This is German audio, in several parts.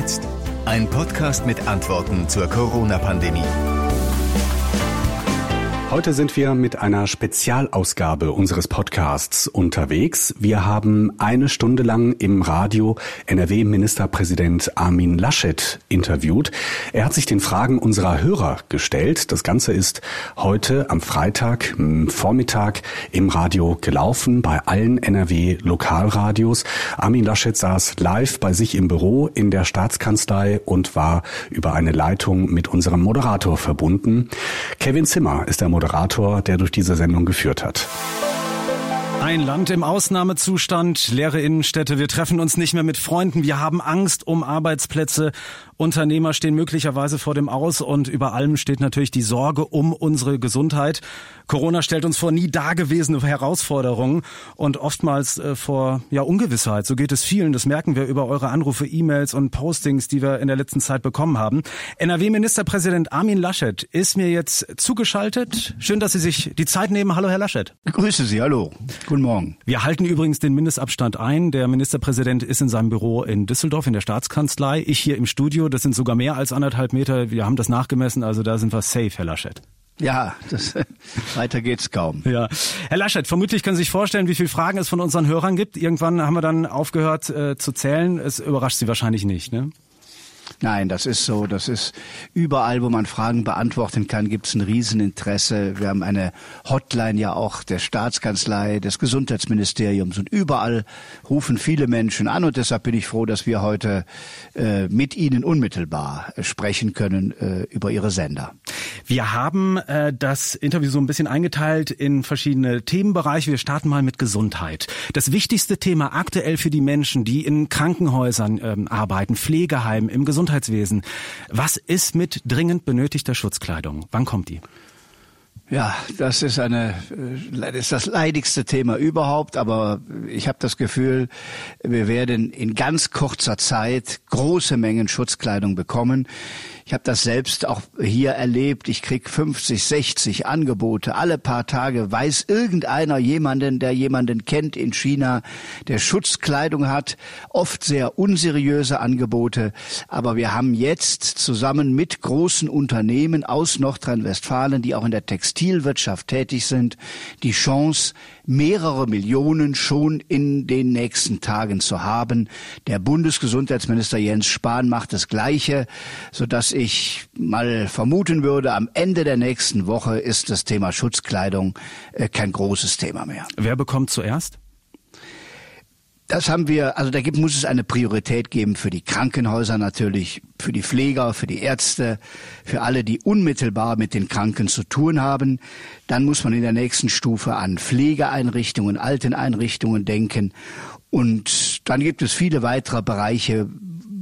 jetzt? Ein Podcast mit Antworten zur Corona-Pandemie. Heute sind wir mit einer Spezialausgabe unseres Podcasts unterwegs. Wir haben eine Stunde lang im Radio NRW-Ministerpräsident Armin Laschet interviewt. Er hat sich den Fragen unserer Hörer gestellt. Das Ganze ist heute am Freitag Vormittag im Radio gelaufen bei allen NRW-Lokalradios. Armin Laschet saß live bei sich im Büro in der Staatskanzlei und war über eine Leitung mit unserem Moderator verbunden. Kevin Zimmer ist der Moderator Moderator, der durch diese Sendung geführt hat. Ein Land im Ausnahmezustand, leere Innenstädte, wir treffen uns nicht mehr mit Freunden, wir haben Angst um Arbeitsplätze, Unternehmer stehen möglicherweise vor dem Aus und über allem steht natürlich die Sorge um unsere Gesundheit. Corona stellt uns vor nie dagewesene Herausforderungen und oftmals äh, vor ja Ungewissheit. So geht es vielen, das merken wir über eure Anrufe, E-Mails und Postings, die wir in der letzten Zeit bekommen haben. NRW-Ministerpräsident Armin Laschet ist mir jetzt zugeschaltet. Schön, dass Sie sich die Zeit nehmen. Hallo, Herr Laschet. Ich grüße Sie, hallo. Guten Morgen. Wir halten übrigens den Mindestabstand ein. Der Ministerpräsident ist in seinem Büro in Düsseldorf in der Staatskanzlei. Ich hier im Studio. Das sind sogar mehr als anderthalb Meter. Wir haben das nachgemessen. Also da sind wir safe, Herr Laschet. Ja, das, weiter geht's kaum. Ja. Herr Laschet, vermutlich können Sie sich vorstellen, wie viele Fragen es von unseren Hörern gibt. Irgendwann haben wir dann aufgehört äh, zu zählen. Es überrascht Sie wahrscheinlich nicht, ne? Nein, das ist so. Das ist überall, wo man Fragen beantworten kann, gibt es ein Rieseninteresse. Wir haben eine Hotline ja auch der Staatskanzlei, des Gesundheitsministeriums und überall rufen viele Menschen an und deshalb bin ich froh, dass wir heute äh, mit Ihnen unmittelbar sprechen können äh, über Ihre Sender. Wir haben äh, das Interview so ein bisschen eingeteilt in verschiedene Themenbereiche. Wir starten mal mit Gesundheit. Das wichtigste Thema aktuell für die Menschen, die in Krankenhäusern ähm, arbeiten, Pflegeheimen, im Gesundheitswesen, Gesundheitswesen. Was ist mit dringend benötigter Schutzkleidung? Wann kommt die? Ja, das ist eine äh, das ist das leidigste Thema überhaupt, aber ich habe das Gefühl, wir werden in ganz kurzer Zeit große Mengen Schutzkleidung bekommen. Ich habe das selbst auch hier erlebt. Ich krieg 50, 60 Angebote. Alle paar Tage weiß irgendeiner jemanden, der jemanden kennt in China, der Schutzkleidung hat. Oft sehr unseriöse Angebote. Aber wir haben jetzt zusammen mit großen Unternehmen aus Nordrhein-Westfalen, die auch in der Textilwirtschaft tätig sind, die Chance, mehrere Millionen schon in den nächsten Tagen zu haben. Der Bundesgesundheitsminister Jens Spahn macht das Gleiche, sodass ich mal vermuten würde, am Ende der nächsten Woche ist das Thema Schutzkleidung äh, kein großes Thema mehr. Wer bekommt zuerst? Das haben wir, also da gibt, muss es eine Priorität geben für die Krankenhäuser natürlich, für die Pfleger, für die Ärzte, für alle, die unmittelbar mit den Kranken zu tun haben. Dann muss man in der nächsten Stufe an Pflegeeinrichtungen, Alteneinrichtungen denken. Und dann gibt es viele weitere Bereiche,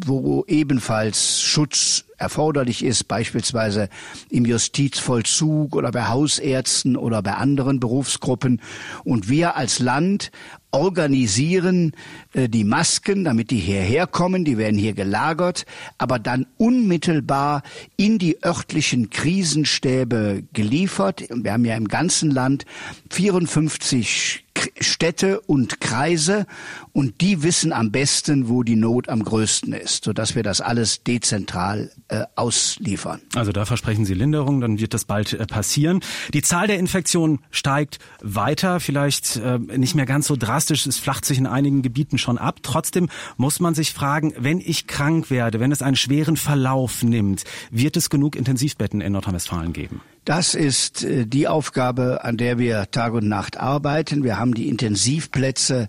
wo ebenfalls Schutz erforderlich ist, beispielsweise im Justizvollzug oder bei Hausärzten oder bei anderen Berufsgruppen. Und wir als Land organisieren äh, die Masken, damit die hierher kommen, die werden hier gelagert, aber dann unmittelbar in die örtlichen Krisenstäbe geliefert. Wir haben ja im ganzen Land 54 Städte und Kreise und die wissen am besten, wo die Not am größten ist, sodass wir das alles dezentral äh, ausliefern. Also da versprechen Sie Linderung, dann wird das bald äh, passieren. Die Zahl der Infektionen steigt weiter, vielleicht äh, nicht mehr ganz so drastisch, es flacht sich in einigen Gebieten schon ab. Trotzdem muss man sich fragen, wenn ich krank werde, wenn es einen schweren Verlauf nimmt, wird es genug Intensivbetten in Nordrhein-Westfalen geben? Das ist äh, die Aufgabe, an der wir Tag und Nacht arbeiten. Wir haben die Intensivplätze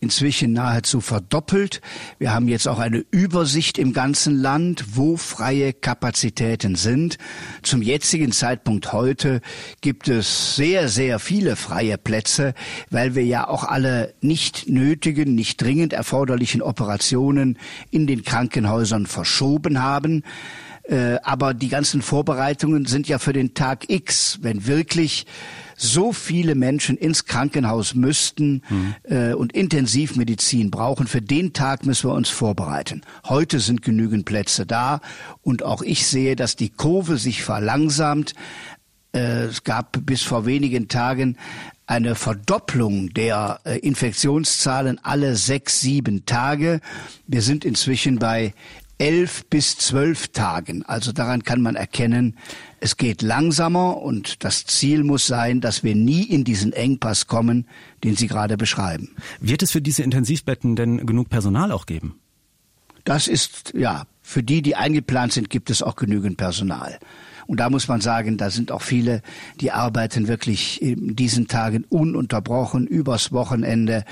inzwischen nahezu verdoppelt. Wir haben jetzt auch eine Übersicht im ganzen Land, wo freie Kapazitäten sind. Zum jetzigen Zeitpunkt heute gibt es sehr, sehr viele freie Plätze, weil wir ja auch alle nicht nötigen, nicht dringend erforderlichen Operationen in den Krankenhäusern verschoben haben. Äh, aber die ganzen Vorbereitungen sind ja für den Tag X, wenn wirklich so viele Menschen ins Krankenhaus müssten mhm. äh, und Intensivmedizin brauchen. Für den Tag müssen wir uns vorbereiten. Heute sind genügend Plätze da und auch ich sehe, dass die Kurve sich verlangsamt. Äh, es gab bis vor wenigen Tagen eine Verdopplung der äh, Infektionszahlen alle sechs, sieben Tage. Wir sind inzwischen bei elf bis zwölf Tagen. Also daran kann man erkennen, es geht langsamer und das Ziel muss sein, dass wir nie in diesen Engpass kommen, den Sie gerade beschreiben. Wird es für diese Intensivbetten denn genug Personal auch geben? Das ist, ja, für die, die eingeplant sind, gibt es auch genügend Personal. Und da muss man sagen, da sind auch viele, die arbeiten wirklich in diesen Tagen ununterbrochen übers Wochenende.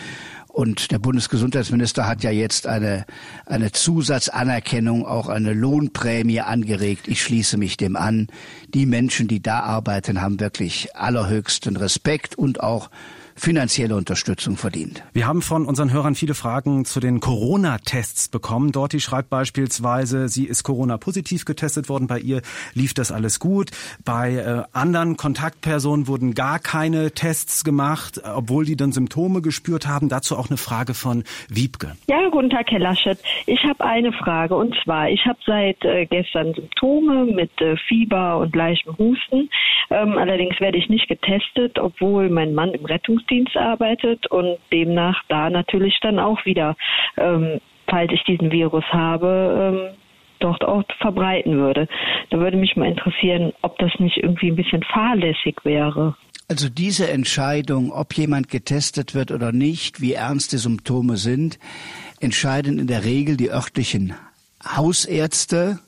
Und der Bundesgesundheitsminister hat ja jetzt eine, eine Zusatzanerkennung, auch eine Lohnprämie angeregt. Ich schließe mich dem an. Die Menschen, die da arbeiten, haben wirklich allerhöchsten Respekt und auch finanzielle Unterstützung verdient. Wir haben von unseren Hörern viele Fragen zu den Corona-Tests bekommen. Dorti schreibt beispielsweise, sie ist Corona-positiv getestet worden. Bei ihr lief das alles gut. Bei äh, anderen Kontaktpersonen wurden gar keine Tests gemacht, obwohl die dann Symptome gespürt haben. Dazu auch eine Frage von Wiebke. Ja, guten Tag, Herr Laschet. Ich habe eine Frage und zwar, ich habe seit äh, gestern Symptome mit äh, Fieber und leichtem Husten. Ähm, allerdings werde ich nicht getestet, obwohl mein Mann im Rettungsdienst arbeitet und demnach da natürlich dann auch wieder, ähm, falls ich diesen Virus habe, ähm, dort auch verbreiten würde. Da würde mich mal interessieren, ob das nicht irgendwie ein bisschen fahrlässig wäre. Also diese Entscheidung, ob jemand getestet wird oder nicht, wie ernst die Symptome sind, entscheiden in der Regel die örtlichen Hausärzte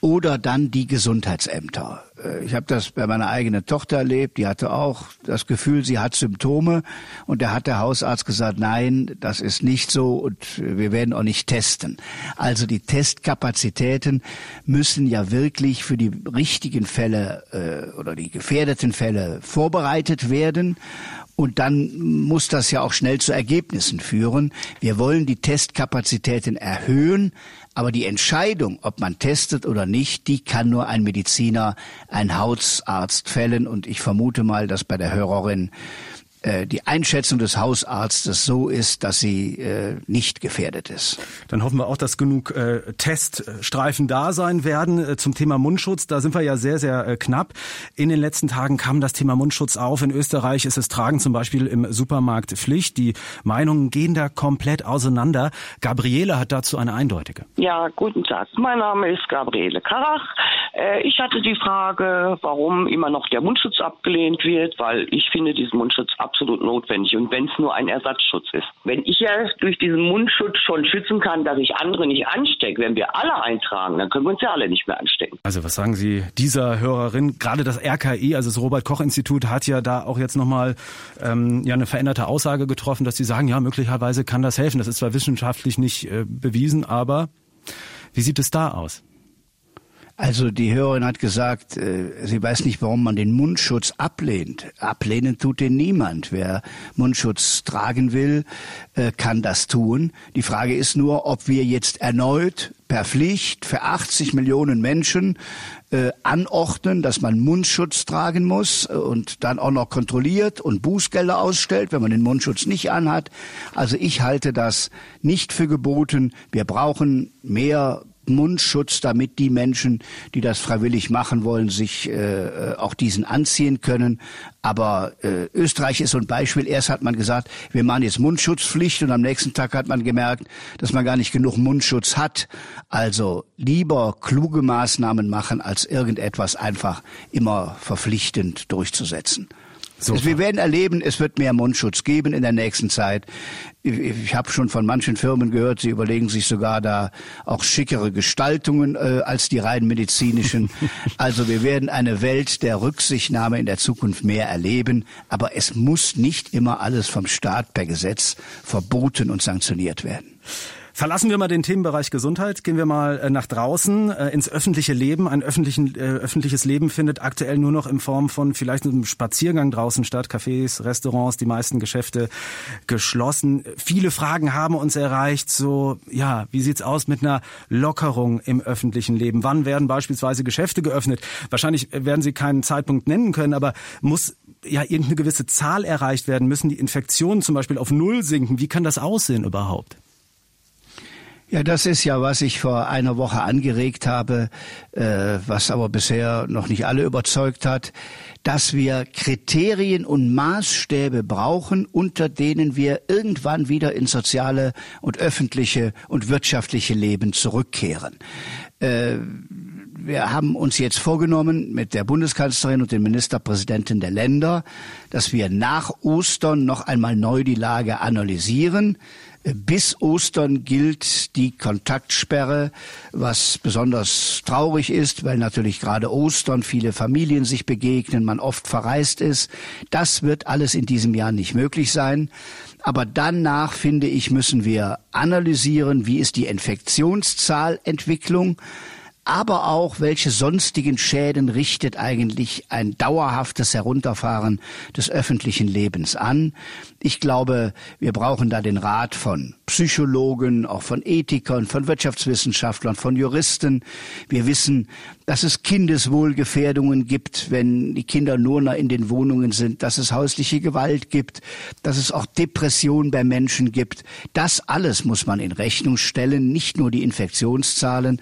oder dann die Gesundheitsämter. Äh, ich habe das bei meiner eigenen Tochter erlebt, die hatte auch das Gefühl, sie hat Symptome und da hat der Hausarzt gesagt, nein, das ist nicht so und wir werden auch nicht testen. Also die Testkapazitäten müssen ja wirklich für die richtigen Fälle äh, oder die gefährdeten Fälle vorbereitet werden und dann muss das ja auch schnell zu Ergebnissen führen. Wir wollen die Testkapazitäten erhöhen, aber die Entscheidung, ob man testet oder nicht, die kann nur ein Mediziner, ein Hausarzt fällen. Und ich vermute mal, dass bei der Hörerin die Einschätzung des Hausarztes so ist, dass sie äh, nicht gefährdet ist. Dann hoffen wir auch, dass genug äh, Teststreifen da sein werden. Äh, zum Thema Mundschutz, da sind wir ja sehr, sehr äh, knapp. In den letzten Tagen kam das Thema Mundschutz auf. In Österreich ist es Tragen zum Beispiel im Supermarkt Pflicht. Die Meinungen gehen da komplett auseinander. Gabriele hat dazu eine eindeutige. Ja, guten Tag. Mein Name ist Gabriele Karach. Äh, ich hatte die Frage, warum immer noch der Mundschutz abgelehnt wird, weil ich finde diesen Mundschutz absolut notwendig und wenn es nur ein Ersatzschutz ist. Wenn ich ja durch diesen Mundschutz schon schützen kann, dass ich andere nicht anstecke, wenn wir alle eintragen, dann können wir uns ja alle nicht mehr anstecken. Also was sagen Sie dieser Hörerin? Gerade das RKI, also das Robert Koch Institut, hat ja da auch jetzt nochmal ähm, ja eine veränderte Aussage getroffen, dass sie sagen, ja möglicherweise kann das helfen. Das ist zwar wissenschaftlich nicht äh, bewiesen, aber wie sieht es da aus? Also die Hörerin hat gesagt, äh, sie weiß nicht, warum man den Mundschutz ablehnt. Ablehnen tut den niemand. Wer Mundschutz tragen will, äh, kann das tun. Die Frage ist nur, ob wir jetzt erneut per Pflicht für 80 Millionen Menschen äh, anordnen, dass man Mundschutz tragen muss und dann auch noch kontrolliert und Bußgelder ausstellt, wenn man den Mundschutz nicht anhat. Also ich halte das nicht für geboten. Wir brauchen mehr Mundschutz, damit die Menschen, die das freiwillig machen wollen, sich äh, auch diesen anziehen können. Aber äh, Österreich ist so ein Beispiel. Erst hat man gesagt, wir machen jetzt Mundschutzpflicht und am nächsten Tag hat man gemerkt, dass man gar nicht genug Mundschutz hat. Also lieber kluge Maßnahmen machen, als irgendetwas einfach immer verpflichtend durchzusetzen. So wir werden erleben, es wird mehr Mundschutz geben in der nächsten Zeit. Ich, ich habe schon von manchen Firmen gehört, sie überlegen sich sogar da auch schickere Gestaltungen äh, als die rein medizinischen. also wir werden eine Welt der Rücksichtnahme in der Zukunft mehr erleben, aber es muss nicht immer alles vom Staat per Gesetz verboten und sanktioniert werden. Verlassen wir mal den Themenbereich Gesundheit, gehen wir mal äh, nach draußen äh, ins öffentliche Leben. Ein äh, öffentliches Leben findet aktuell nur noch in Form von vielleicht einem Spaziergang draußen statt. Cafés, Restaurants, die meisten Geschäfte geschlossen. Viele Fragen haben uns erreicht. So, ja, wie sieht's aus mit einer Lockerung im öffentlichen Leben? Wann werden beispielsweise Geschäfte geöffnet? Wahrscheinlich werden Sie keinen Zeitpunkt nennen können, aber muss ja irgendeine gewisse Zahl erreicht werden? Müssen die Infektionen zum Beispiel auf Null sinken? Wie kann das aussehen überhaupt? Ja, das ist ja, was ich vor einer Woche angeregt habe, äh, was aber bisher noch nicht alle überzeugt hat. dass wir Kriterien und Maßstäbe brauchen, unter denen wir irgendwann wieder ins soziale und öffentliche und wirtschaftliche Leben zurückkehren. Äh, wir haben uns jetzt vorgenommen mit der Bundeskanzlerin und den Ministerpräsidenten der Länder, dass wir nach Ostern noch einmal neu die Lage analysieren. Bis Ostern gilt die Kontaktsperre, was besonders traurig ist, weil natürlich gerade Ostern viele Familien sich begegnen, man oft verreist ist. Das wird alles in diesem Jahr nicht möglich sein. Aber danach, finde ich, müssen wir analysieren, wie ist die Infektionszahlentwicklung aber auch, welche sonstigen Schäden richtet eigentlich ein dauerhaftes Herunterfahren des öffentlichen Lebens an. Ich glaube, wir brauchen da den Rat von Psychologen, auch von Ethikern, von Wirtschaftswissenschaftlern, von Juristen. Wir wissen, dass es Kindeswohlgefährdungen gibt, wenn die Kinder nur noch in den Wohnungen sind, dass es häusliche Gewalt gibt, dass es auch Depressionen bei Menschen gibt. Das alles muss man in Rechnung stellen, nicht nur die Infektionszahlen.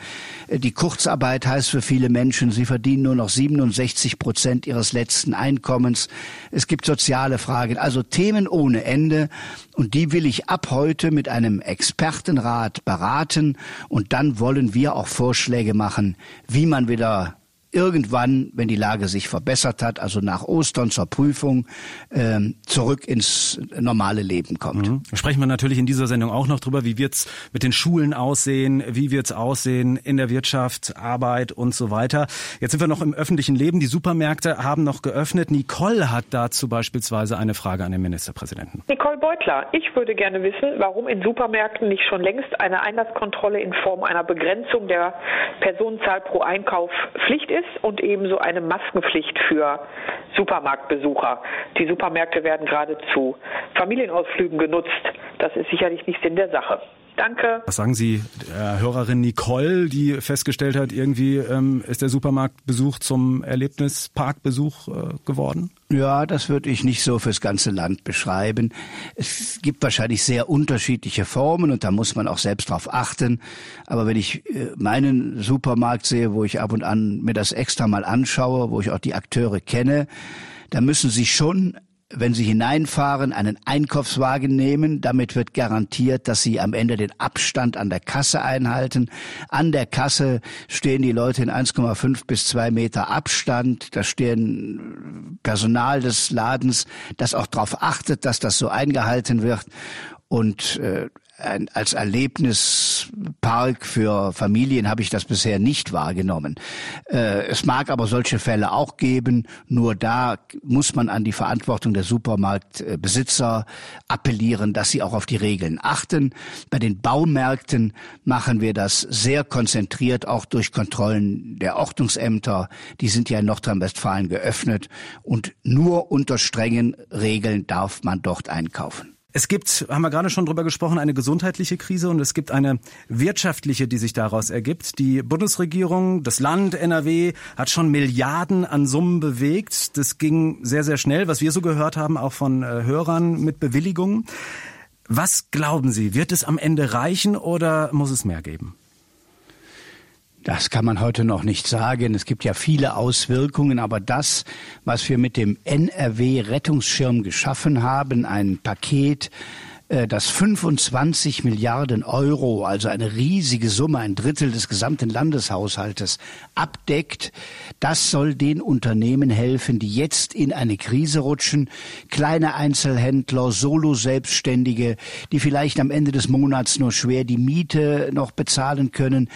Die Kurzarbeit heißt für viele Menschen, sie verdienen nur noch 67 Prozent ihres letzten Einkommens. Es gibt soziale Fragen, also Themen ohne Ende. Und die will ich ab heute mit einem Expertenrat beraten. Und dann wollen wir auch Vorschläge machen, wie man wieder uh, irgendwann, wenn die Lage sich verbessert hat, also nach Ostern zur Prüfung, ähm, zurück ins normale Leben kommt. Mhm. Sprechen wir natürlich in dieser Sendung auch noch drüber, wie wird's mit den Schulen aussehen, wie wird's aussehen in der Wirtschaft, Arbeit und so weiter. Jetzt sind wir noch im öffentlichen Leben. Die Supermärkte haben noch geöffnet. Nicole hat dazu beispielsweise eine Frage an den Ministerpräsidenten. Nicole Beutler, ich würde gerne wissen, warum in Supermärkten nicht schon längst eine Einlasskontrolle in Form einer Begrenzung der Personenzahl pro Einkauf Pflicht ist ist und ebenso eine Maskenpflicht für Supermarktbesucher. Die Supermärkte werden gerade zu Familienausflügen genutzt. Das ist sicherlich nicht Sinn der Sache. Danke. Was sagen Sie der Hörerin Nicole, die festgestellt hat, irgendwie ähm, ist der Supermarktbesuch zum Erlebnisparkbesuch äh, geworden? Ja, das würde ich nicht so fürs ganze Land beschreiben. Es gibt wahrscheinlich sehr unterschiedliche Formen und da muss man auch selbst drauf achten. Aber wenn ich äh, meinen Supermarkt sehe, wo ich ab und an mir das extra mal anschaue, wo ich auch die Akteure kenne, da müssen sie schon wenn Sie hineinfahren, einen Einkaufswagen nehmen. Damit wird garantiert, dass Sie am Ende den Abstand an der Kasse einhalten. An der Kasse stehen die Leute in 1,5 bis 2 Meter Abstand. Da stehen Personal des Ladens, das auch darauf achtet, dass das so eingehalten wird. Und äh, als Erlebnispark für Familien habe ich das bisher nicht wahrgenommen. Äh, es mag aber solche Fälle auch geben. Nur da muss man an die Verantwortung der Supermarktbesitzer appellieren, dass sie auch auf die Regeln achten. Bei den Baumärkten machen wir das sehr konzentriert, auch durch Kontrollen der Ordnungsämter. Die sind ja in Nordrhein-Westfalen geöffnet und nur unter strengen Regeln darf man dort einkaufen. Es gibt, haben wir gerade schon drüber gesprochen, eine gesundheitliche Krise und es gibt eine wirtschaftliche, die sich daraus ergibt. Die Bundesregierung, das Land NRW hat schon Milliarden an Summen bewegt. Das ging sehr, sehr schnell, was wir so gehört haben, auch von äh, Hörern mit Bewilligungen. Was glauben Sie, wird es am Ende reichen oder muss es mehr geben? Das kann man heute noch nicht sagen. Es gibt ja viele Auswirkungen, aber das, was wir mit dem NRW-Rettungsschirm geschaffen haben, ein Paket, äh, das 25 Milliarden Euro, also eine riesige Summe, ein Drittel des gesamten Landeshaushaltes abdeckt. Das soll den Unternehmen helfen, die jetzt in eine Krise rutschen. Kleine Einzelhändler, Solo-Selbstständige, die vielleicht am Ende des Monats nur schwer die Miete noch bezahlen können.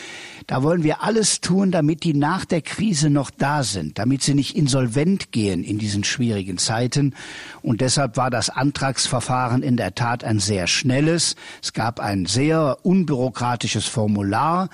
Da wollen wir alles tun, damit die nach der Krise noch da sind, damit sie nicht insolvent gehen in diesen schwierigen Zeiten. Und deshalb war das Antragsverfahren in der Tat ein sehr schnelles. Es gab ein sehr unbürokratisches Formular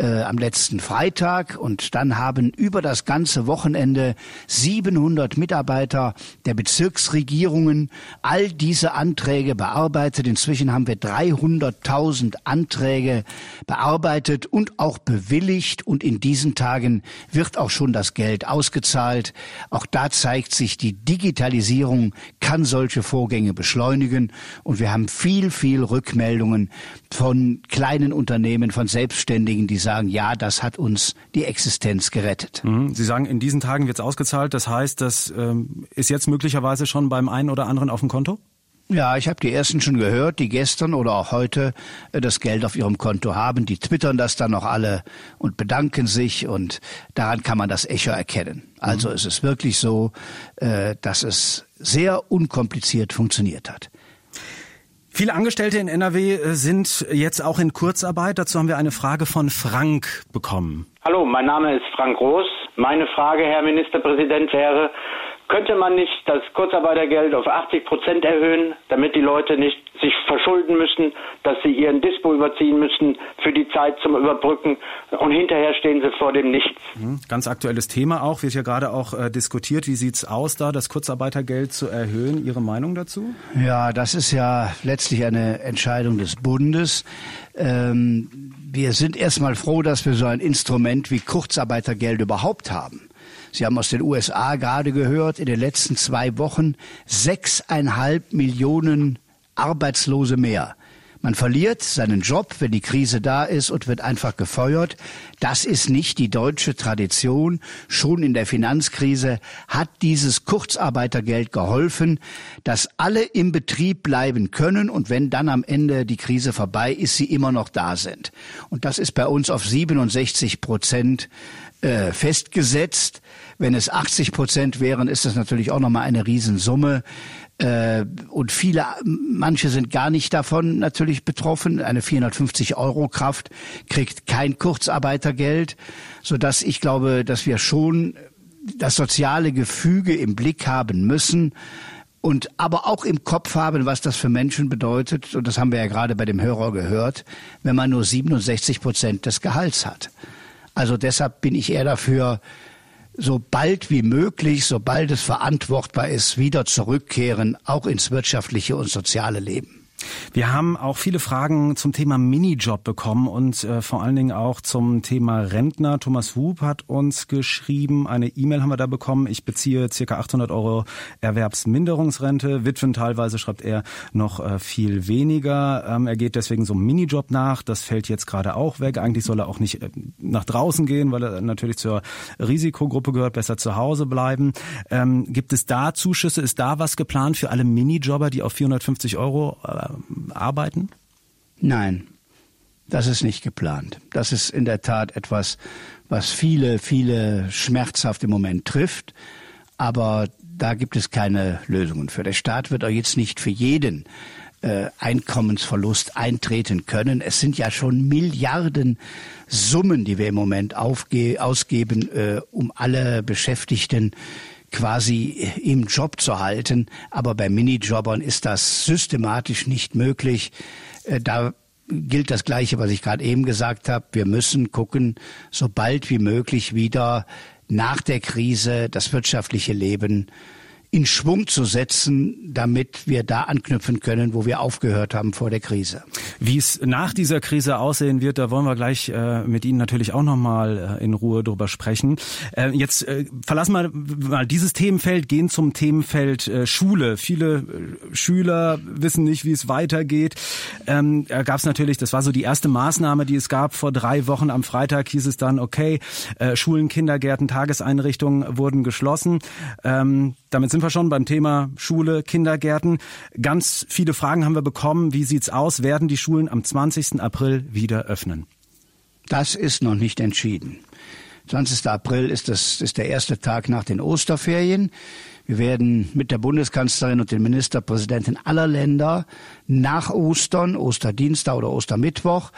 äh, am letzten Freitag und dann haben über das ganze Wochenende 700 Mitarbeiter der Bezirksregierungen all diese Anträge bearbeitet. Inzwischen haben wir 300.000 Anträge bearbeitet und auch bewilligt und in diesen Tagen wird auch schon das Geld ausgezahlt. Auch da zeigt sich, die Digitalisierung kann solche Vorgänge beschleunigen und wir haben viel, viel Rückmeldungen von kleinen Unternehmen, von Selbstständigen, die sagen, ja, das hat uns die Existenz gerettet. Mhm. Sie sagen, in diesen Tagen wird es ausgezahlt. Das heißt, das ähm, ist jetzt möglicherweise schon beim einen oder anderen auf dem Konto? Ja, ich habe die ersten schon gehört, die gestern oder auch heute äh, das Geld auf ihrem Konto haben. Die twittern das dann noch alle und bedanken sich und daran kann man das Echo erkennen. Also mhm. es ist wirklich so, äh, dass es sehr unkompliziert funktioniert hat. Viele Angestellte in NRW äh, sind jetzt auch in Kurzarbeit. Dazu haben wir eine Frage von Frank bekommen. Hallo, mein Name ist Frank Groß. Meine Frage, Herr Ministerpräsident, wäre, könnte man nicht das Kurzarbeitergeld auf 80 Prozent erhöhen, damit die Leute nicht sich verschulden müssen, dass sie ihren Dispo überziehen müssen für die Zeit zum Überbrücken und hinterher stehen sie vor dem Nichts. Mhm. Ganz aktuelles Thema auch, wird ja gerade auch äh, diskutiert. Wie sieht's aus da, das Kurzarbeitergeld zu erhöhen? Ihre Meinung dazu? Ja, das ist ja letztlich eine Entscheidung des Bundes. Ähm, wir sind erstmal froh, dass wir so ein Instrument wie Kurzarbeitergeld überhaupt haben. Sie haben aus den USA gerade gehört, in den letzten zwei Wochen sechseinhalb Millionen Arbeitslose mehr. Man verliert seinen Job, wenn die Krise da ist und wird einfach gefeuert. Das ist nicht die deutsche Tradition. Schon in der Finanzkrise hat dieses Kurzarbeitergeld geholfen, dass alle im Betrieb bleiben können und wenn dann am Ende die Krise vorbei ist, sie immer noch da sind. Und das ist bei uns auf 67 Prozent äh, festgesetzt. Wenn es 80 Prozent wären, ist das natürlich auch nochmal eine Riesensumme. Äh, und viele, manche sind gar nicht davon natürlich betroffen. Eine 450 Euro Kraft kriegt kein Kurzarbeitergeld, so dass ich glaube, dass wir schon das soziale Gefüge im Blick haben müssen und aber auch im Kopf haben, was das für Menschen bedeutet. Und das haben wir ja gerade bei dem Hörer gehört, wenn man nur 67 Prozent des Gehalts hat. Also deshalb bin ich eher dafür, so bald wie möglich, sobald es verantwortbar ist, wieder zurückkehren, auch ins wirtschaftliche und soziale Leben. Wir haben auch viele Fragen zum Thema Minijob bekommen und äh, vor allen Dingen auch zum Thema Rentner. Thomas Hub hat uns geschrieben, eine E-Mail haben wir da bekommen. Ich beziehe circa 800 Euro Erwerbsminderungsrente. Witwen teilweise schreibt er noch äh, viel weniger. Ähm, er geht deswegen so einem Minijob nach. Das fällt jetzt gerade auch weg. Eigentlich soll er auch nicht äh, nach draußen gehen, weil er natürlich zur Risikogruppe gehört, besser zu Hause bleiben. Ähm, gibt es da Zuschüsse? Ist da was geplant für alle Minijobber, die auf 450 Euro äh, arbeiten? Nein, das ist nicht geplant. Das ist in der Tat etwas, was viele, viele schmerzhaft im Moment trifft. Aber da gibt es keine Lösungen für. Der Staat wird auch jetzt nicht für jeden äh, Einkommensverlust eintreten können. Es sind ja schon Milliarden Summen, die wir im Moment ausgeben, äh, um alle Beschäftigten quasi im Job zu halten. Aber bei Minijobbern ist das systematisch nicht möglich. Äh, da gilt das Gleiche, was ich gerade eben gesagt habe. Wir müssen gucken, so bald wie möglich wieder nach der Krise das wirtschaftliche Leben in Schwung zu setzen, damit wir da anknüpfen können, wo wir aufgehört haben vor der Krise. Wie es nach dieser Krise aussehen wird, da wollen wir gleich äh, mit Ihnen natürlich auch nochmal äh, in Ruhe drüber sprechen. Äh, jetzt äh, verlassen wir mal dieses Themenfeld, gehen zum Themenfeld äh, Schule. Viele äh, Schüler wissen nicht, wie es weitergeht. Ähm, da gab es natürlich, das war so die erste Maßnahme, die es gab vor drei Wochen. Am Freitag hieß es dann, okay, äh, Schulen, Kindergärten, Tageseinrichtungen wurden geschlossen. Ähm, damit sind wir schon beim Thema Schule, Kindergärten. Ganz viele Fragen haben wir bekommen. Wie sieht's aus? Werden die Schulen am 20. April wieder öffnen? Das ist noch nicht entschieden. 20. April ist, das, ist der erste Tag nach den Osterferien. Wir werden mit der Bundeskanzlerin und den Ministerpräsidenten aller Länder nach Ostern, Osterdienstag oder Ostermittwoch,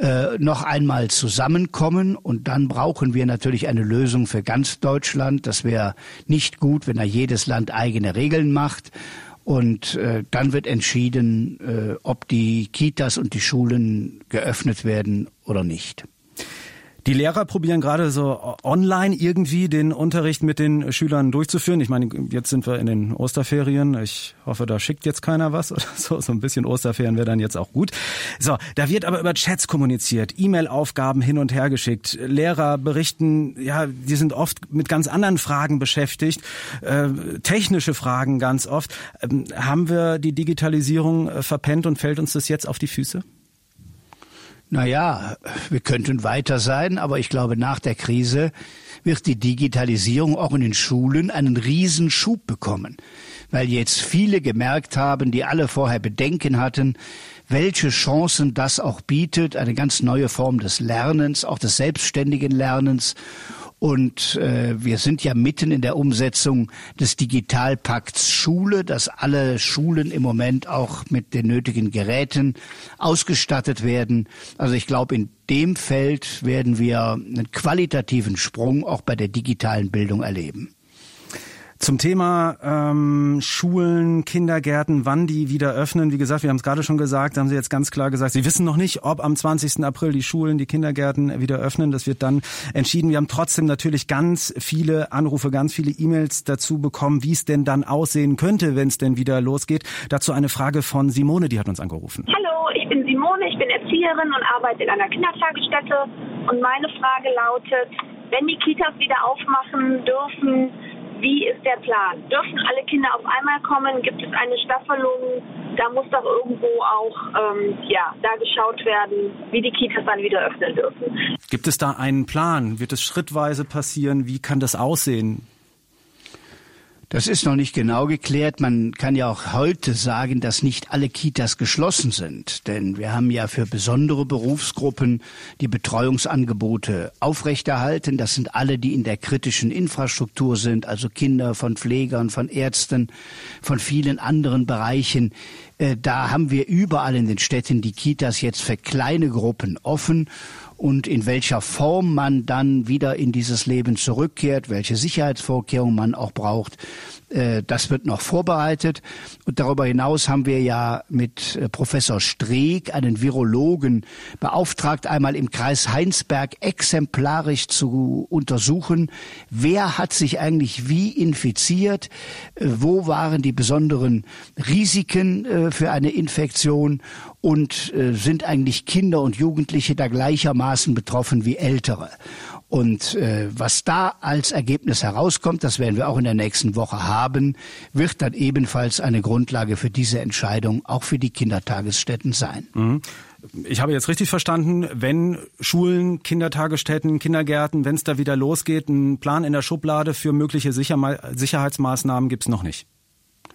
äh, noch einmal zusammenkommen. Und dann brauchen wir natürlich eine Lösung für ganz Deutschland. Das wäre nicht gut, wenn da jedes Land eigene Regeln macht. Und äh, dann wird entschieden, äh, ob die Kitas und die Schulen geöffnet werden oder nicht. Die Lehrer probieren gerade so online irgendwie den Unterricht mit den Schülern durchzuführen. Ich meine, jetzt sind wir in den Osterferien. Ich hoffe, da schickt jetzt keiner was oder so. So ein bisschen Osterferien wäre dann jetzt auch gut. So, da wird aber über Chats kommuniziert, E-Mail-Aufgaben hin und her geschickt. Lehrer berichten, ja, die sind oft mit ganz anderen Fragen beschäftigt, äh, technische Fragen ganz oft. Ähm, haben wir die Digitalisierung äh, verpennt und fällt uns das jetzt auf die Füße? Naja, wir könnten weiter sein, aber ich glaube, nach der Krise wird die Digitalisierung auch in den Schulen einen Riesenschub bekommen, weil jetzt viele gemerkt haben, die alle vorher Bedenken hatten, welche Chancen das auch bietet, eine ganz neue Form des Lernens, auch des selbstständigen Lernens und äh, wir sind ja mitten in der Umsetzung des Digitalpakts Schule, dass alle Schulen im Moment auch mit den nötigen Geräten ausgestattet werden. Also ich glaube, in dem Feld werden wir einen qualitativen Sprung auch bei der digitalen Bildung erleben. Zum Thema ähm, Schulen, Kindergärten, wann die wieder öffnen. Wie gesagt, wir haben es gerade schon gesagt, haben Sie jetzt ganz klar gesagt, Sie wissen noch nicht, ob am 20. April die Schulen, die Kindergärten wieder öffnen. Das wird dann entschieden. Wir haben trotzdem natürlich ganz viele Anrufe, ganz viele E-Mails dazu bekommen, wie es denn dann aussehen könnte, wenn es denn wieder losgeht. Dazu eine Frage von Simone, die hat uns angerufen. Hallo, ich bin Simone, ich bin Erzieherin und arbeite in einer Kindertagesstätte. Und meine Frage lautet, wenn die Kitas wieder aufmachen dürfen, wie ist der Plan? Dürfen alle Kinder auf einmal kommen? Gibt es eine Staffelung? Da muss doch irgendwo auch ähm, ja, da geschaut werden, wie die Kitas dann wieder öffnen dürfen. Gibt es da einen Plan? Wird es schrittweise passieren? Wie kann das aussehen? Das ist noch nicht genau geklärt. Man kann ja auch heute sagen, dass nicht alle Kitas geschlossen sind. Denn wir haben ja für besondere Berufsgruppen die Betreuungsangebote aufrechterhalten. Das sind alle, die in der kritischen Infrastruktur sind, also Kinder von Pflegern, von Ärzten, von vielen anderen Bereichen. Äh, da haben wir überall in den Städten die Kitas jetzt für kleine Gruppen offen und in welcher Form man dann wieder in dieses Leben zurückkehrt, welche Sicherheitsvorkehrungen man auch braucht, das wird noch vorbereitet. Und darüber hinaus haben wir ja mit äh, Professor Streeck einen Virologen beauftragt, einmal im Kreis Heinsberg exemplarisch zu untersuchen, wer hat sich eigentlich wie infiziert, äh, wo waren die besonderen Risiken für eine Infektion und sind eigentlich Kinder und Jugendliche da gleichermaßen betroffen wie Ältere. Und äh, was da als Ergebnis herauskommt, das werden wir auch in der nächsten Woche haben, wird dann ebenfalls eine Grundlage für diese Entscheidung auch für die Kindertagesstätten sein. Mhm. Ich habe jetzt richtig verstanden, wenn Schulen, Kindertagesstätten, Kindergärten, wenn es da wieder losgeht, einen Plan in der Schublade für mögliche Sicher Sicherheitsmaßnahmen gibt es noch nicht.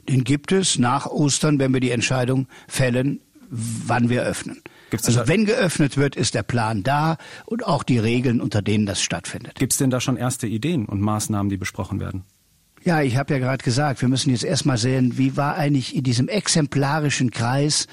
Den gibt es nach Ostern, wenn wir die Entscheidung fällen, wann wir öffnen. Gibt's also wenn geöffnet wird, ist der Plan da und auch die Regeln, unter denen das stattfindet. Gibt es denn da schon erste Ideen und Maßnahmen, die besprochen werden? Ja, ich habe ja gerade gesagt, wir müssen jetzt erstmal sehen, wie war eigentlich in diesem exemplarischen Kreis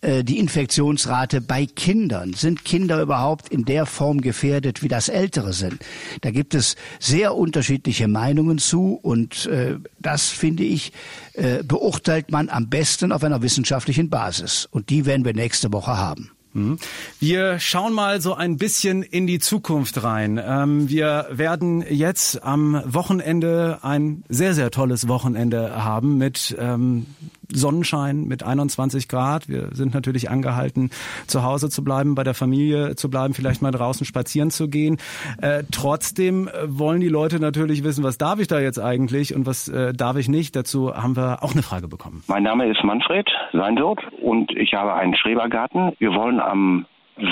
äh, die Infektionsrate bei Kindern. Sind Kinder überhaupt in der Form gefährdet, wie das Ältere sind? Da gibt es sehr unterschiedliche Meinungen zu und äh, das, finde ich, äh, beurteilt man am besten auf einer wissenschaftlichen Basis. Und die werden wir nächste Woche haben. Mhm. Wir schauen mal so ein bisschen in die Zukunft rein. Ähm, wir werden jetzt am Wochenende ein sehr, sehr tolles Wochenende haben mit ähm, Sonnenschein mit 21 Grad. Wir sind natürlich angehalten, zu Hause zu bleiben, bei der Familie zu bleiben, vielleicht mal draußen spazieren zu gehen. Äh, trotzdem wollen die Leute natürlich wissen, was darf ich da jetzt eigentlich und was äh, darf ich nicht. Dazu haben wir auch eine Frage bekommen. Mein Name ist Manfred Seinwirt und ich habe einen Schrebergarten. Wir wollen am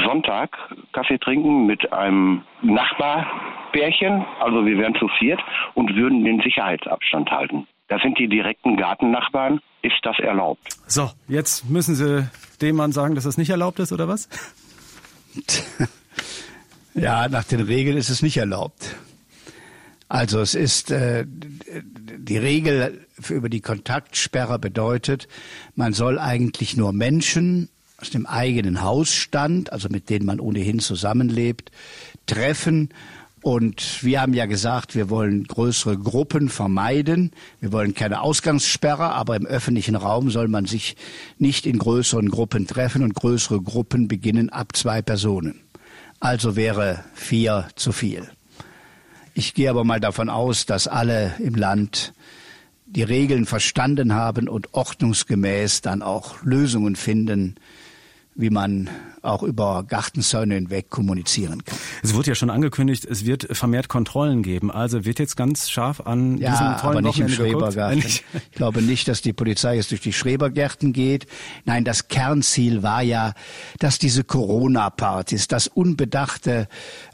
Sonntag Kaffee trinken mit einem Nachbarbärchen, also wir wären zu viert und würden den Sicherheitsabstand halten. Das sind die direkten Gartennachbarn. Ist das erlaubt? So, jetzt müssen Sie dem Mann sagen, dass das nicht erlaubt ist, oder was? Ja, nach den Regeln ist es nicht erlaubt. Also es ist äh, die Regel für über die Kontaktsperre bedeutet, man soll eigentlich nur Menschen aus dem eigenen Hausstand, also mit denen man ohnehin zusammenlebt, treffen und wir haben ja gesagt, wir wollen größere Gruppen vermeiden. Wir wollen keine Ausgangssperre, aber im öffentlichen Raum soll man sich nicht in größeren Gruppen treffen und größere Gruppen beginnen ab zwei Personen. Also wäre vier zu viel. Ich gehe aber mal davon aus, dass alle im Land die Regeln verstanden haben und ordnungsgemäß dann auch Lösungen finden, wie man auch über Gartenzäune hinweg kommunizieren kann. Es wurde ja schon angekündigt, es wird vermehrt Kontrollen geben. Also wird jetzt ganz scharf an ja, diesem tollen aber nicht Wochenende im Schrebergarten. Ich glaube nicht, dass die Polizei jetzt durch die Schrebergärten geht. Nein, das Kernziel war ja, dass diese Corona-Partys, das unbedachte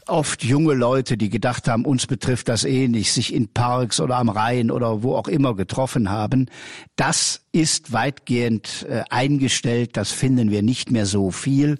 oft junge Leute, die gedacht haben, uns betrifft das eh nicht, sich in Parks oder am Rhein oder wo auch immer getroffen haben. Das ist weitgehend äh, eingestellt. Das finden wir nicht mehr so viel.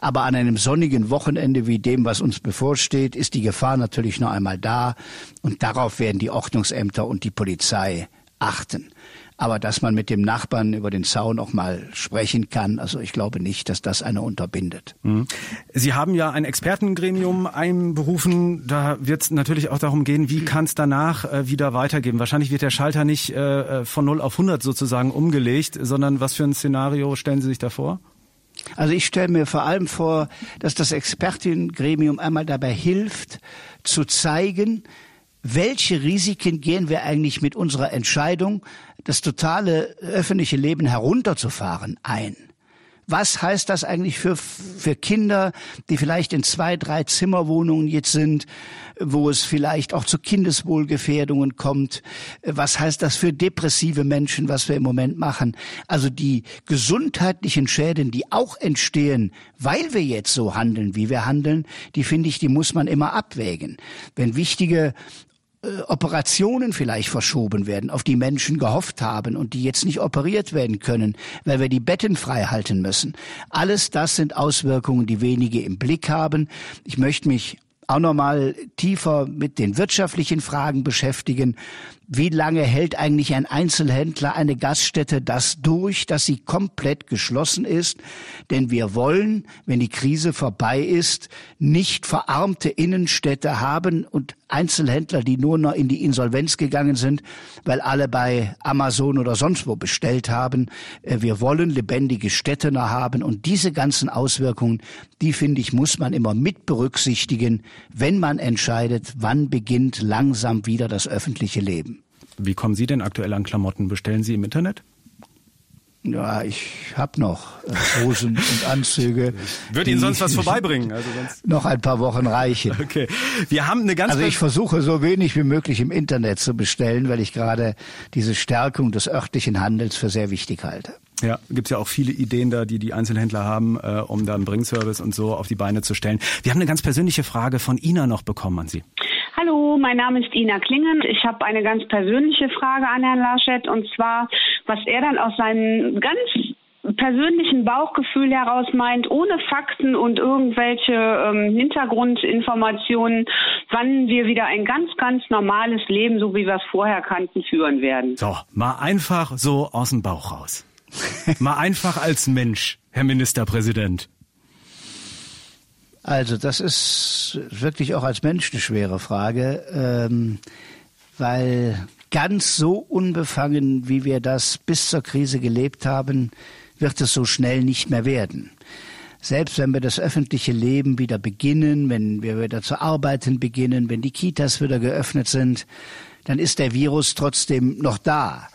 Aber an einem sonnigen Wochenende wie dem, was uns bevorsteht, ist die Gefahr natürlich noch einmal da. Und darauf werden die Ordnungsämter und die Polizei achten. Aber dass man mit dem Nachbarn über den Zaun auch mal sprechen kann, also ich glaube nicht, dass das eine unterbindet. Mhm. Sie haben ja ein Expertengremium einberufen. Da wird es natürlich auch darum gehen, wie kann es danach äh, wieder weitergehen. Wahrscheinlich wird der Schalter nicht äh, äh von 0 auf 100 sozusagen umgelegt, sondern was für ein Szenario stellen Sie sich da vor? Also ich stelle mir vor allem vor, dass das Expertengremium einmal dabei hilft, zu zeigen, welche Risiken gehen wir eigentlich mit unserer Entscheidung, das totale öffentliche Leben herunterzufahren, ein? Was heißt das eigentlich für, für Kinder, die vielleicht in zwei, drei Zimmerwohnungen jetzt sind, wo es vielleicht auch zu Kindeswohlgefährdungen kommt? Was heißt das für depressive Menschen, was wir im Moment machen? Also die gesundheitlichen Schäden, die auch entstehen, weil wir jetzt so handeln, wie wir handeln, die finde ich, die muss man immer abwägen. Wenn wichtige äh, Operationen vielleicht verschoben werden, auf die Menschen gehofft haben und die jetzt nicht operiert werden können, weil wir die Betten frei halten müssen. Alles das sind Auswirkungen, die wenige im Blick haben. Ich möchte mich auch nochmal tiefer mit den wirtschaftlichen Fragen beschäftigen. Wie lange hält eigentlich ein Einzelhändler eine Gaststätte das durch, dass sie komplett geschlossen ist? Denn wir wollen, wenn die Krise vorbei ist, nicht verarmte Innenstädte haben und Einzelhändler, die nur noch in die Insolvenz gegangen sind, weil alle bei Amazon oder sonst wo bestellt haben. Äh, wir wollen lebendige Städte noch haben und diese ganzen Auswirkungen, die finde ich, muss man immer mit berücksichtigen, wenn man entscheidet, wann beginnt langsam wieder das öffentliche Leben. Wie kommen Sie denn aktuell an Klamotten? Bestellen Sie im Internet? Ja, ich habe noch äh, Hosen und Anzüge. Würde Ihnen sonst was vorbeibringen? Also sonst noch ein paar Wochen reichen. Okay. Wir haben eine ganz Also ich versuche so wenig wie möglich im Internet zu bestellen, weil ich gerade diese Stärkung des örtlichen Handels für sehr wichtig halte. Ja, gibt's ja auch viele Ideen da, die die Einzelhändler haben, äh, um da einen Bringservice und so auf die Beine zu stellen. Wir haben eine ganz persönliche Frage von Ina noch bekommen an Sie. Hallo, mein Name ist Ina Klingen. Ich habe eine ganz persönliche Frage an Herrn Laschet und zwar, was er dann aus seinem ganz persönlichen Bauchgefühl heraus meint, ohne Fakten und irgendwelche ähm, Hintergrundinformationen, wann wir wieder ein ganz, ganz normales Leben, so wie wir es vorher kannten, führen werden. So, mal einfach so aus dem Bauch raus. mal einfach als Mensch, Herr Ministerpräsident. Also das ist wirklich auch als Mensch eine schwere Frage, ähm, weil ganz so unbefangen, wie wir das bis zur Krise gelebt haben, wird es so schnell nicht mehr werden. Selbst wenn wir das öffentliche Leben wieder beginnen, wenn wir wieder zu arbeiten beginnen, wenn die Kitas wieder geöffnet sind, dann ist der Virus trotzdem noch da.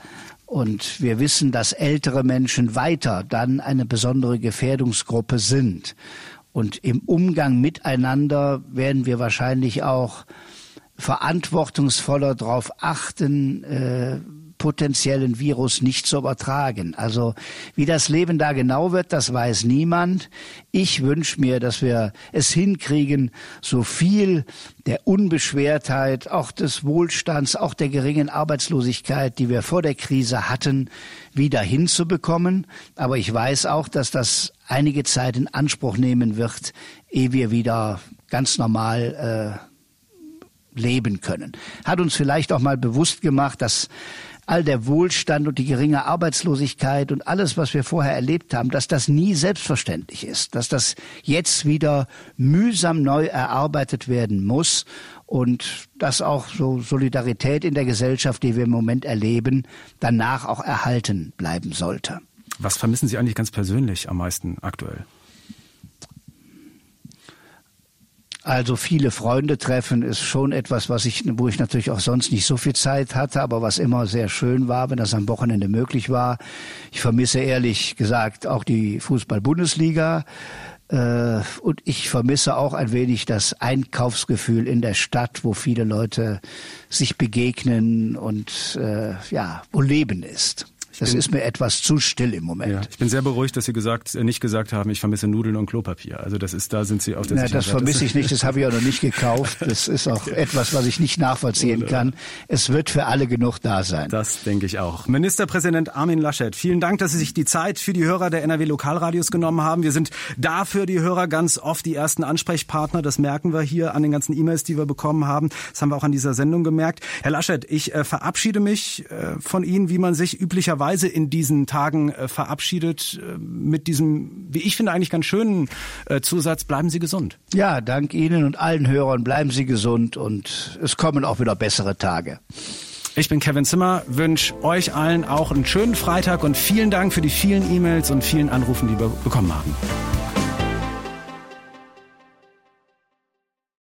Und wir wissen, dass ältere Menschen weiter dann eine besondere Gefährdungsgruppe sind. Und im Umgang miteinander werden wir wahrscheinlich auch verantwortungsvoller darauf achten, äh, potenziellen Virus nicht zu übertragen. Also wie das Leben da genau wird, das weiß niemand. Ich wünsche mir, dass wir es hinkriegen, so viel der Unbeschwertheit, auch des Wohlstands, auch der geringen Arbeitslosigkeit, die wir vor der Krise hatten, wieder hinzubekommen. Aber ich weiß auch, dass das einige Zeit in Anspruch nehmen wird, ehe wir wieder ganz normal äh, leben können. Hat uns vielleicht auch mal bewusst gemacht, dass all der Wohlstand und die geringe Arbeitslosigkeit und alles, was wir vorher erlebt haben, dass das nie selbstverständlich ist, dass das jetzt wieder mühsam neu erarbeitet werden muss und dass auch so Solidarität in der Gesellschaft, die wir im Moment erleben, danach auch erhalten bleiben sollte. Was vermissen Sie eigentlich ganz persönlich am meisten aktuell? Also viele Freunde treffen ist schon etwas, was ich, wo ich natürlich auch sonst nicht so viel Zeit hatte, aber was immer sehr schön war, wenn das am Wochenende möglich war. Ich vermisse ehrlich gesagt auch die Fußball-Bundesliga. Äh, und ich vermisse auch ein wenig das Einkaufsgefühl in der Stadt, wo viele Leute sich begegnen und äh, ja, wo Leben ist. Das ist mir etwas zu still im Moment. Ja, ich bin sehr beruhigt, dass Sie gesagt, äh, nicht gesagt haben, ich vermisse Nudeln und Klopapier. Also das ist, da sind Sie auf der Na, Das vermisse ich nicht, das habe ich auch noch nicht gekauft. Das ist auch etwas, was ich nicht nachvollziehen kann. Es wird für alle genug da sein. Das denke ich auch. Ministerpräsident Armin Laschet, vielen Dank, dass Sie sich die Zeit für die Hörer der NRW Lokalradios genommen haben. Wir sind dafür die Hörer ganz oft die ersten Ansprechpartner. Das merken wir hier an den ganzen E-Mails, die wir bekommen haben. Das haben wir auch an dieser Sendung gemerkt. Herr Laschet, ich äh, verabschiede mich äh, von Ihnen, wie man sich üblicherweise Weise in diesen Tagen äh, verabschiedet äh, mit diesem, wie ich finde, eigentlich ganz schönen äh, Zusatz, bleiben Sie gesund. Ja, dank Ihnen und allen Hörern, bleiben Sie gesund und es kommen auch wieder bessere Tage. Ich bin Kevin Zimmer, wünsche euch allen auch einen schönen Freitag und vielen Dank für die vielen E-Mails und vielen Anrufen, die wir bekommen haben.